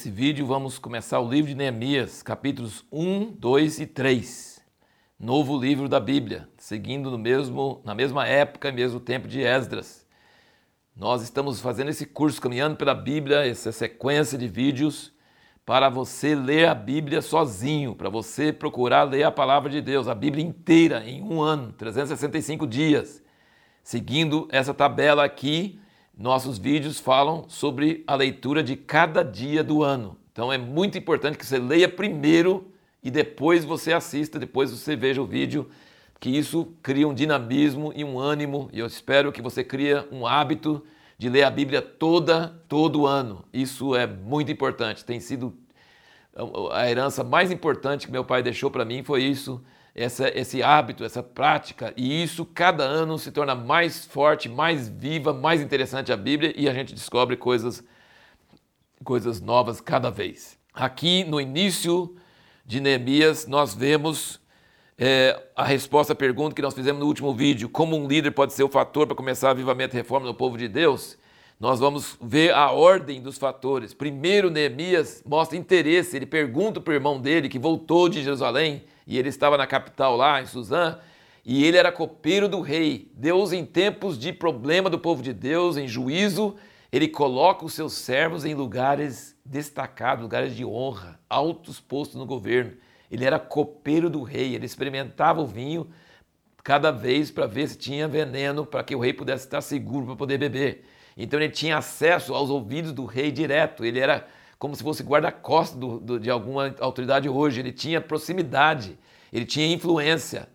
Nesse vídeo vamos começar o livro de Neemias, capítulos 1, 2 e 3. Novo livro da Bíblia, seguindo no mesmo, na mesma época e mesmo tempo de Esdras. Nós estamos fazendo esse curso caminhando pela Bíblia, essa sequência de vídeos para você ler a Bíblia sozinho, para você procurar ler a palavra de Deus, a Bíblia inteira em um ano, 365 dias. Seguindo essa tabela aqui, nossos vídeos falam sobre a leitura de cada dia do ano. Então é muito importante que você leia primeiro e depois você assista, depois você veja o vídeo, que isso cria um dinamismo e um ânimo, e eu espero que você crie um hábito de ler a Bíblia toda, todo ano. Isso é muito importante. Tem sido a herança mais importante que meu pai deixou para mim foi isso essa, esse hábito, essa prática, e isso cada ano se torna mais forte, mais viva, mais interessante a Bíblia e a gente descobre coisas, coisas novas cada vez. Aqui no início de Neemias, nós vemos é, a resposta à pergunta que nós fizemos no último vídeo: como um líder pode ser o fator para começar a avivamento e reforma no povo de Deus? Nós vamos ver a ordem dos fatores. Primeiro, Neemias mostra interesse, ele pergunta para o irmão dele que voltou de Jerusalém e ele estava na capital lá, em Suzã, e ele era copeiro do rei. Deus, em tempos de problema do povo de Deus, em juízo, ele coloca os seus servos em lugares destacados, lugares de honra, altos postos no governo. Ele era copeiro do rei, ele experimentava o vinho cada vez para ver se tinha veneno, para que o rei pudesse estar seguro para poder beber. Então ele tinha acesso aos ouvidos do rei direto, ele era como se fosse guarda-costas de alguma autoridade hoje. Ele tinha proximidade, ele tinha influência.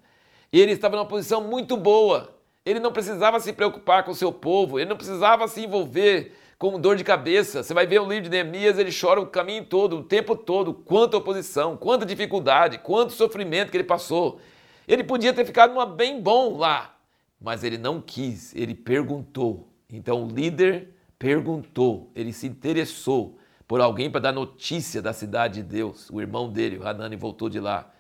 Ele estava numa posição muito boa. Ele não precisava se preocupar com o seu povo, ele não precisava se envolver com dor de cabeça. Você vai ver o livro de Neemias, ele chora o caminho todo, o tempo todo, quanta oposição, quanta dificuldade, quanto sofrimento que ele passou. Ele podia ter ficado numa bem bom lá, mas ele não quis, ele perguntou. Então o líder perguntou, ele se interessou por alguém para dar notícia da cidade de Deus. O irmão dele, o Hanani, voltou de lá.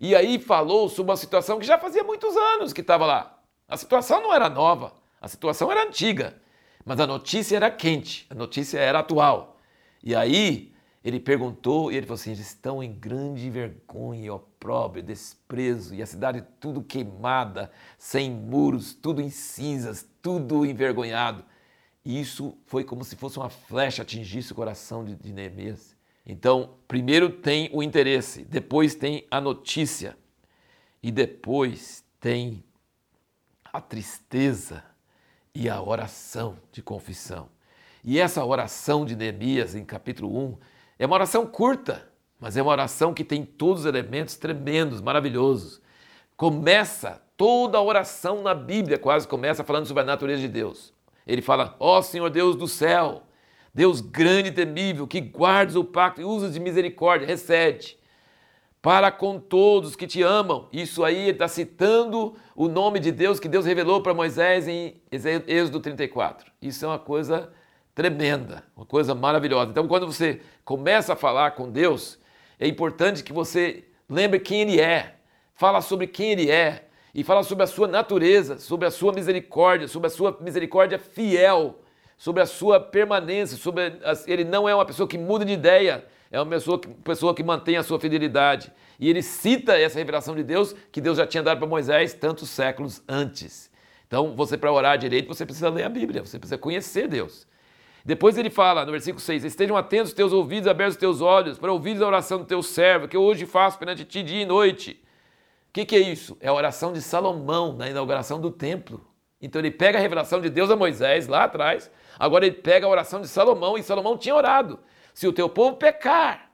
E aí falou sobre uma situação que já fazia muitos anos que estava lá. A situação não era nova, a situação era antiga, mas a notícia era quente, a notícia era atual. E aí ele perguntou e ele falou assim: eles estão em grande vergonha, opróbrio, desprezo, e a cidade tudo queimada, sem muros, tudo em cinzas, tudo envergonhado. E isso foi como se fosse uma flecha atingisse o coração de, de Neemias. Então, primeiro tem o interesse, depois tem a notícia e depois tem a tristeza e a oração de confissão. E essa oração de Neemias, em capítulo 1, é uma oração curta, mas é uma oração que tem todos os elementos tremendos, maravilhosos. Começa toda a oração na Bíblia, quase começa falando sobre a natureza de Deus. Ele fala: Ó oh, Senhor Deus do céu, Deus grande e temível, que guardas o pacto e usas de misericórdia, recede para com todos que te amam. Isso aí ele está citando o nome de Deus que Deus revelou para Moisés em Êxodo 34. Isso é uma coisa tremenda, uma coisa maravilhosa. Então, quando você começa a falar com Deus, é importante que você lembre quem Ele é, fala sobre quem Ele é, e fala sobre a sua natureza, sobre a sua misericórdia, sobre a sua misericórdia fiel, sobre a sua permanência, sobre a, ele não é uma pessoa que muda de ideia, é uma pessoa que, pessoa que mantém a sua fidelidade. E ele cita essa revelação de Deus que Deus já tinha dado para Moisés tantos séculos antes. Então, você para orar direito, você precisa ler a Bíblia, você precisa conhecer Deus. Depois ele fala, no versículo 6, estejam atentos os teus ouvidos, abertos os teus olhos, para ouvires a oração do teu servo, que eu hoje faço perante ti dia e noite que, que é isso? É a oração de Salomão na inauguração do templo. Então ele pega a revelação de Deus a Moisés lá atrás, agora ele pega a oração de Salomão e Salomão tinha orado. Se o teu povo pecar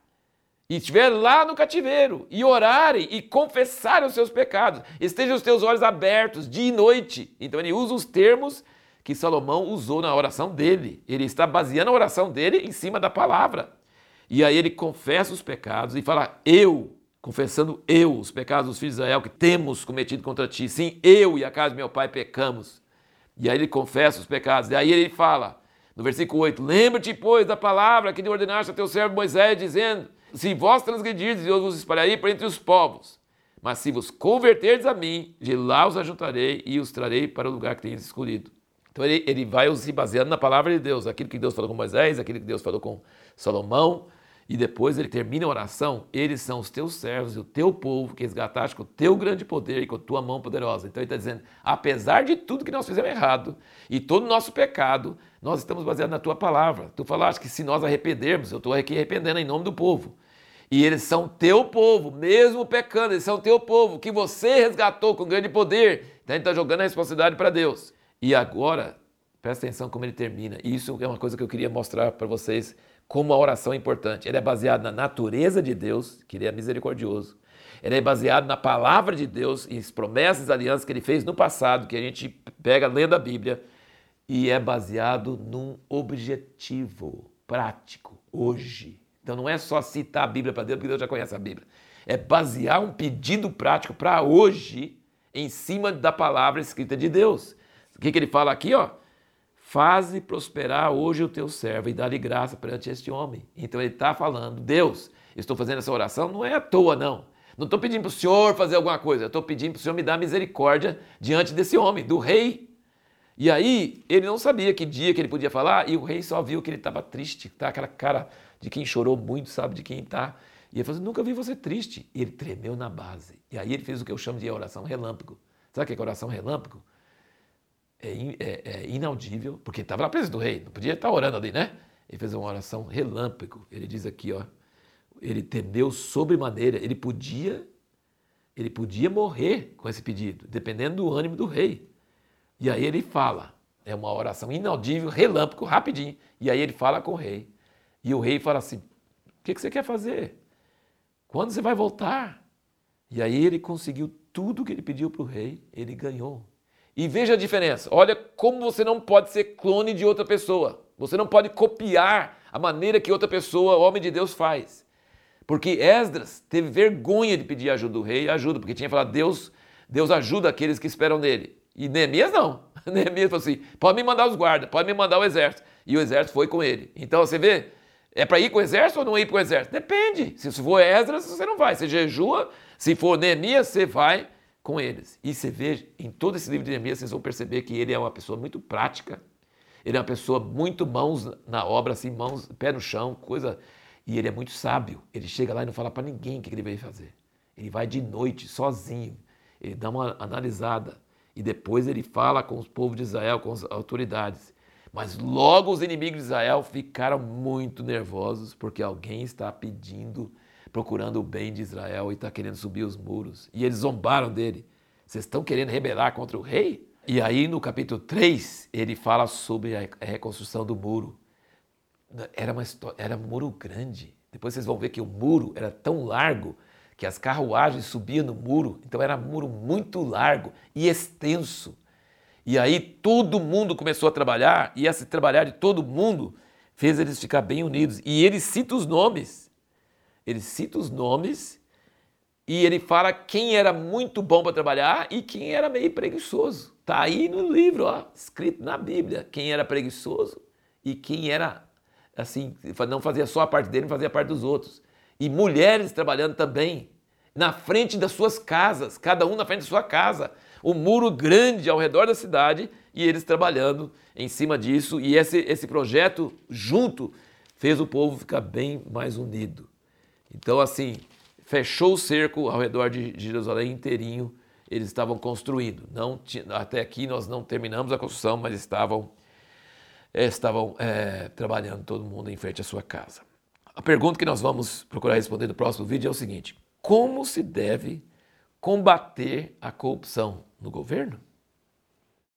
e estiver lá no cativeiro e orarem e confessarem os seus pecados, estejam os teus olhos abertos dia e noite. Então ele usa os termos que Salomão usou na oração dele. Ele está baseando a oração dele em cima da palavra. E aí ele confessa os pecados e fala: Eu confessando eu os pecados dos filhos de Israel que temos cometido contra ti. Sim, eu e a casa do meu pai pecamos. E aí ele confessa os pecados. E aí ele fala, no versículo 8: Lembra-te, pois, da palavra que lhe ordenaste a teu servo Moisés, dizendo: Se vós transgredirdes, eu vos espalharei por entre os povos. Mas se vos converterdes a mim, de lá os ajuntarei e os trarei para o lugar que tens escolhido. Então ele, ele vai se baseando na palavra de Deus, aquilo que Deus falou com Moisés, aquilo que Deus falou com Salomão, E depois ele termina a oração, eles são os teus servos e o teu povo que resgataste com o teu grande poder e com a tua mão poderosa. Então ele está dizendo, apesar de tudo que nós fizemos errado e todo o nosso pecado, nós estamos baseados na tua palavra. Tu falaste que se nós arrependermos, eu estou aqui arrependendo em nome do povo. E eles são teu povo, mesmo pecando, eles são teu povo, que você resgatou com grande poder. Então ele está jogando a responsabilidade para Deus. E agora, presta atenção como ele termina. Isso é uma coisa que eu queria mostrar para vocês como a oração é importante. Ele é baseado na natureza de Deus, que ele é misericordioso. Ele é baseado na palavra de Deus e as promessas e alianças que ele fez no passado, que a gente pega lendo a Bíblia, e é baseado num objetivo prático, hoje. Então não é só citar a Bíblia para Deus, porque Deus já conhece a Bíblia. É basear um pedido prático para hoje em cima da palavra escrita de Deus. O que, que ele fala aqui? Ó? Faze prosperar hoje o teu servo e dá-lhe graça perante este homem. Então ele está falando, Deus, estou fazendo essa oração, não é à toa, não. Não estou pedindo para o Senhor fazer alguma coisa, estou pedindo para o Senhor me dar misericórdia diante desse homem, do rei. E aí, ele não sabia que dia que ele podia falar, e o rei só viu que ele estava triste, tá? aquela cara de quem chorou muito, sabe, de quem está. E ele falou assim, nunca vi você triste. E ele tremeu na base. E aí ele fez o que eu chamo de oração relâmpago. Sabe o que é oração relâmpago? É, é, é inaudível, porque estava na presença do rei, não podia estar orando ali, né? Ele fez uma oração relâmpago. Ele diz aqui, ó, ele temeu sobremaneira, ele podia, ele podia morrer com esse pedido, dependendo do ânimo do rei. E aí ele fala, é uma oração inaudível, relâmpago, rapidinho. E aí ele fala com o rei. E o rei fala assim: o que, que você quer fazer? Quando você vai voltar? E aí ele conseguiu tudo que ele pediu para o rei, ele ganhou. E veja a diferença. Olha como você não pode ser clone de outra pessoa. Você não pode copiar a maneira que outra pessoa, homem de Deus, faz. Porque Esdras teve vergonha de pedir ajuda do rei, ajuda, porque tinha falado, Deus, Deus ajuda aqueles que esperam nele. E Neemias não. Neemias falou assim: pode me mandar os guardas, pode me mandar o exército. E o exército foi com ele. Então você vê, é para ir com o exército ou não ir com o exército? Depende. Se for Esdras, você não vai. Você jejua. Se for Neemias, você vai com eles. E você vê em todo esse livro de Neemias, vocês vão perceber que ele é uma pessoa muito prática, ele é uma pessoa muito mãos na obra, assim, mãos, pé no chão, coisa. E ele é muito sábio. Ele chega lá e não fala para ninguém o que ele veio fazer. Ele vai de noite, sozinho. Ele dá uma analisada. E depois ele fala com os povos de Israel, com as autoridades. Mas logo os inimigos de Israel ficaram muito nervosos porque alguém está pedindo procurando o bem de Israel e está querendo subir os muros. E eles zombaram dele. Vocês estão querendo rebelar contra o rei? E aí no capítulo 3, ele fala sobre a reconstrução do muro. Era, uma história, era um muro grande. Depois vocês vão ver que o muro era tão largo que as carruagens subiam no muro. Então era um muro muito largo e extenso. E aí todo mundo começou a trabalhar, e esse trabalhar de todo mundo fez eles ficar bem unidos. E ele cita os nomes. Ele cita os nomes e ele fala quem era muito bom para trabalhar e quem era meio preguiçoso. Está aí no livro, ó, escrito na Bíblia, quem era preguiçoso e quem era assim, não fazia só a parte dele, fazia a parte dos outros. E mulheres trabalhando também, na frente das suas casas, cada um na frente da sua casa. O um muro grande ao redor da cidade e eles trabalhando em cima disso. E esse, esse projeto junto fez o povo ficar bem mais unido. Então, assim, fechou o cerco ao redor de Jerusalém inteirinho, eles estavam construindo. Não, até aqui nós não terminamos a construção, mas estavam, eh, estavam é, trabalhando todo mundo em frente à sua casa. A pergunta que nós vamos procurar responder no próximo vídeo é o seguinte: como se deve combater a corrupção no governo?